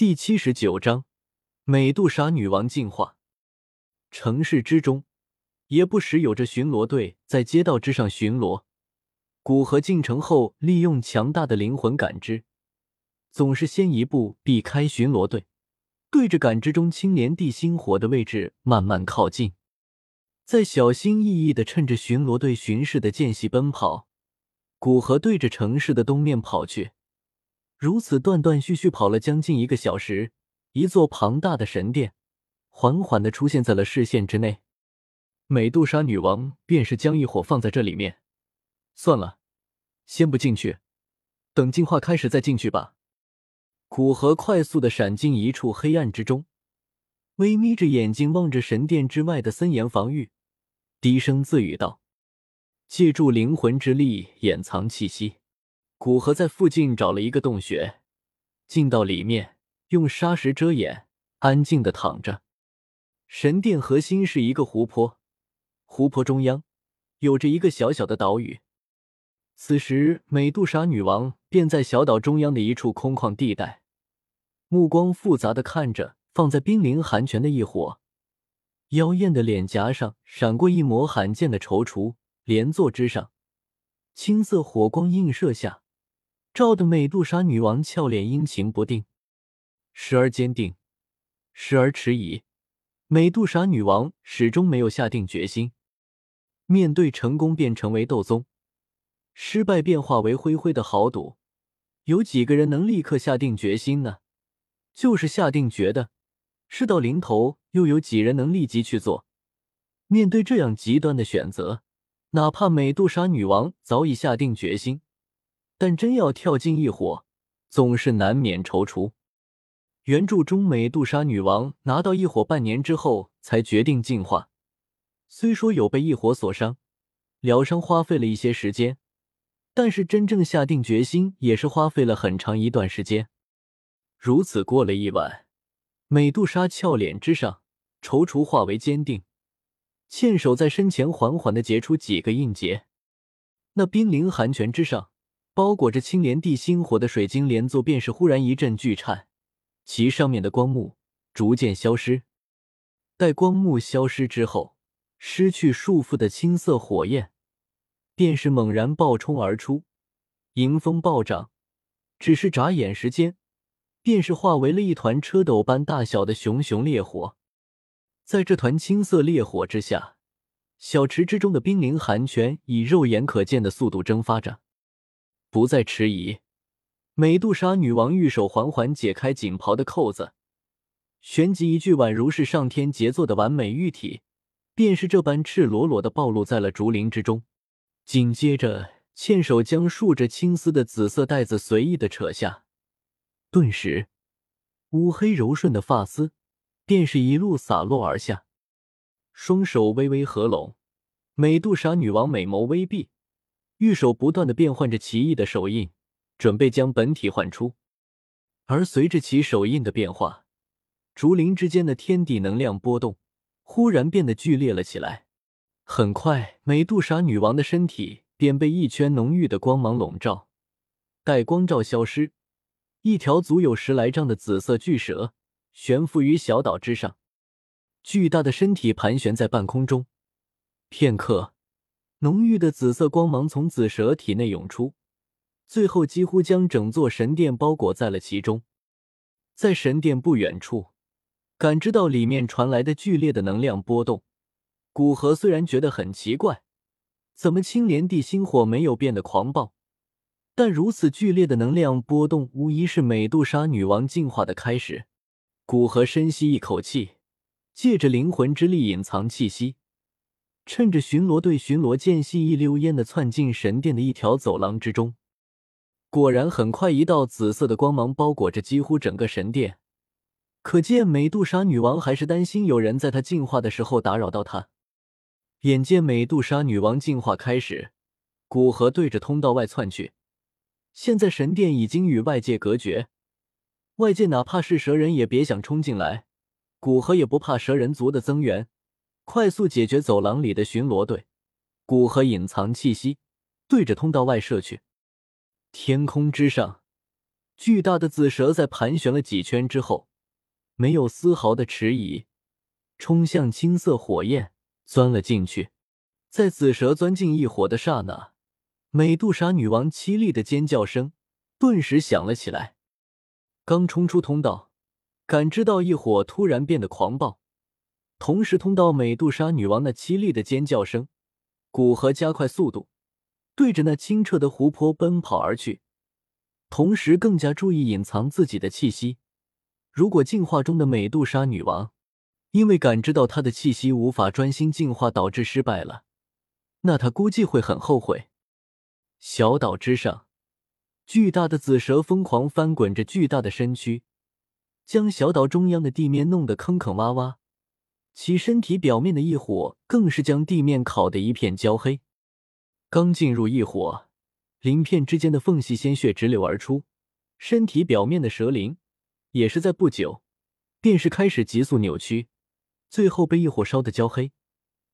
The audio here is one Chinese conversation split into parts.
第七十九章，美杜莎女王进化。城市之中，也不时有着巡逻队在街道之上巡逻。古河进城后，利用强大的灵魂感知，总是先一步避开巡逻队，对着感知中青莲地心火的位置慢慢靠近，再小心翼翼的趁着巡逻队巡视的间隙奔跑。古河对着城市的东面跑去。如此断断续续跑了将近一个小时，一座庞大的神殿缓缓的出现在了视线之内。美杜莎女王便是将异火放在这里面。算了，先不进去，等进化开始再进去吧。古河快速的闪进一处黑暗之中，微眯着眼睛望着神殿之外的森严防御，低声自语道：“借助灵魂之力掩藏气息。”古河在附近找了一个洞穴，进到里面，用沙石遮掩，安静的躺着。神殿核心是一个湖泊，湖泊中央有着一个小小的岛屿。此时，美杜莎女王便在小岛中央的一处空旷地带，目光复杂的看着放在冰灵寒泉的异火，妖艳的脸颊上闪过一抹罕见的踌躇，莲座之上，青色火光映射下。照得美杜莎女王俏脸阴晴不定，时而坚定，时而迟疑。美杜莎女王始终没有下定决心。面对成功便成为斗宗，失败变化为灰灰的豪赌，有几个人能立刻下定决心呢？就是下定决的，事到临头，又有几人能立即去做？面对这样极端的选择，哪怕美杜莎女王早已下定决心。但真要跳进异火，总是难免踌躇。原著中，美杜莎女王拿到异火半年之后才决定进化，虽说有被异火所伤，疗伤花费了一些时间，但是真正下定决心也是花费了很长一段时间。如此过了一晚，美杜莎俏脸之上踌躇化为坚定，纤手在身前缓缓的结出几个印结，那冰凌寒泉之上。包裹着青莲地心火的水晶莲座，便是忽然一阵巨颤，其上面的光幕逐渐消失。待光幕消失之后，失去束缚的青色火焰便是猛然暴冲而出，迎风暴涨。只是眨眼时间，便是化为了一团车斗般大小的熊熊烈火。在这团青色烈火之下，小池之中的冰凌寒泉以肉眼可见的速度蒸发着。不再迟疑，美杜莎女王玉手缓缓解开锦袍的扣子，旋即一具宛如是上天杰作的完美玉体，便是这般赤裸裸的暴露在了竹林之中。紧接着，纤手将束着青丝的紫色带子随意的扯下，顿时，乌黑柔顺的发丝便是一路洒落而下。双手微微合拢，美杜莎女王美眸微闭。玉手不断的变换着奇异的手印，准备将本体唤出。而随着其手印的变化，竹林之间的天地能量波动忽然变得剧烈了起来。很快，美杜莎女王的身体便被一圈浓郁的光芒笼罩。待光照消失，一条足有十来丈的紫色巨蛇悬浮于小岛之上，巨大的身体盘旋在半空中。片刻。浓郁的紫色光芒从紫蛇体内涌出，最后几乎将整座神殿包裹在了其中。在神殿不远处，感知到里面传来的剧烈的能量波动，古河虽然觉得很奇怪，怎么青莲地心火没有变得狂暴，但如此剧烈的能量波动，无疑是美杜莎女王进化的开始。古河深吸一口气，借着灵魂之力隐藏气息。趁着巡逻队巡逻间隙，一溜烟的窜进神殿的一条走廊之中。果然，很快一道紫色的光芒包裹着几乎整个神殿。可见美杜莎女王还是担心有人在她进化的时候打扰到她。眼见美杜莎女王进化开始，古河对着通道外窜去。现在神殿已经与外界隔绝，外界哪怕是蛇人也别想冲进来。古河也不怕蛇人族的增援。快速解决走廊里的巡逻队，古河隐藏气息，对着通道外射去。天空之上，巨大的紫蛇在盘旋了几圈之后，没有丝毫的迟疑，冲向青色火焰，钻了进去。在紫蛇钻进异火的刹那，美杜莎女王凄厉的尖叫声顿时响了起来。刚冲出通道，感知到异火突然变得狂暴，同时通到美杜莎女王那凄厉的尖叫声，古河加快速度，对着那清澈的湖泊奔跑而去。同时，更加注意隐藏自己的气息。如果进化中的美杜莎女王因为感知到她的气息无法专心进化导致失败了，那她估计会很后悔。小岛之上，巨大的紫蛇疯狂翻滚着巨大的身躯，将小岛中央的地面弄得坑坑洼洼。其身体表面的异火更是将地面烤得一片焦黑。刚进入异火。鳞片之间的缝隙，鲜血直流而出。身体表面的蛇鳞也是在不久，便是开始急速扭曲，最后被异火烧得焦黑，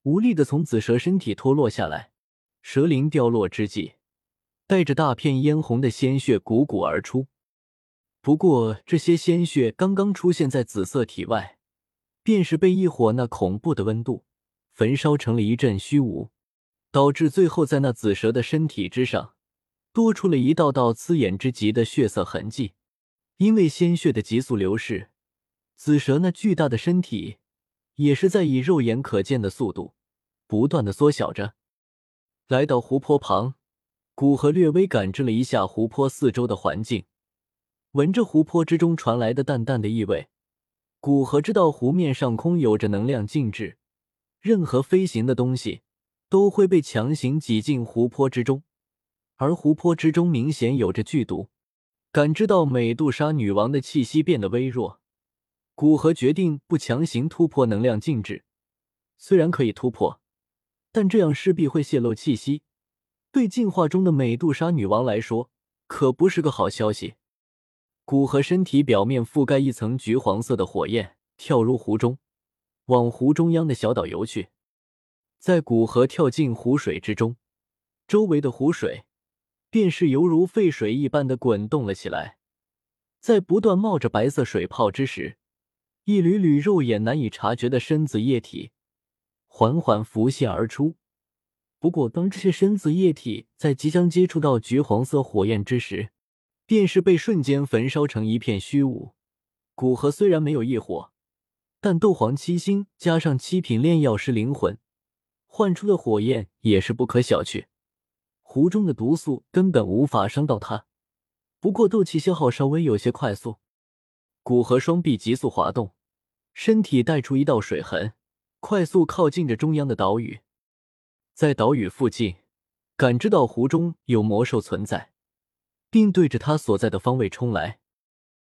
无力的从紫蛇身体脱落下来。蛇鳞掉落之际，带着大片嫣红的鲜血汩汩而出。不过，这些鲜血刚刚出现在紫色体外，便是被异火那恐怖的温度焚烧成了一阵虚无，导致最后在那紫蛇的身体之上。多出了一道道刺眼之极的血色痕迹，因为鲜血的急速流逝，紫蛇那巨大的身体也是在以肉眼可见的速度不断的缩小着。来到湖泊旁，古河略微感知了一下湖泊四周的环境，闻着湖泊之中传来的淡淡的异味，古河知道湖面上空有着能量禁制，任何飞行的东西都会被强行挤进湖泊之中。而湖泊之中明显有着剧毒，感知到美杜莎女王的气息变得微弱，古河决定不强行突破能量禁制。虽然可以突破，但这样势必会泄露气息，对进化中的美杜莎女王来说可不是个好消息。古河身体表面覆盖一层橘黄色的火焰，跳入湖中，往湖中央的小岛游去。在古河跳进湖水之中，周围的湖水。便是犹如沸水一般的滚动了起来，在不断冒着白色水泡之时，一缕缕肉眼难以察觉的深紫液体缓缓浮现而出。不过，当这些深紫液体在即将接触到橘黄色火焰之时，便是被瞬间焚烧成一片虚无。古河虽然没有异火，但斗皇七星加上七品炼药师灵魂换出的火焰也是不可小觑。湖中的毒素根本无法伤到他，不过斗气消耗稍微有些快速。古河双臂急速滑动，身体带出一道水痕，快速靠近着中央的岛屿。在岛屿附近，感知到湖中有魔兽存在，并对着他所在的方位冲来。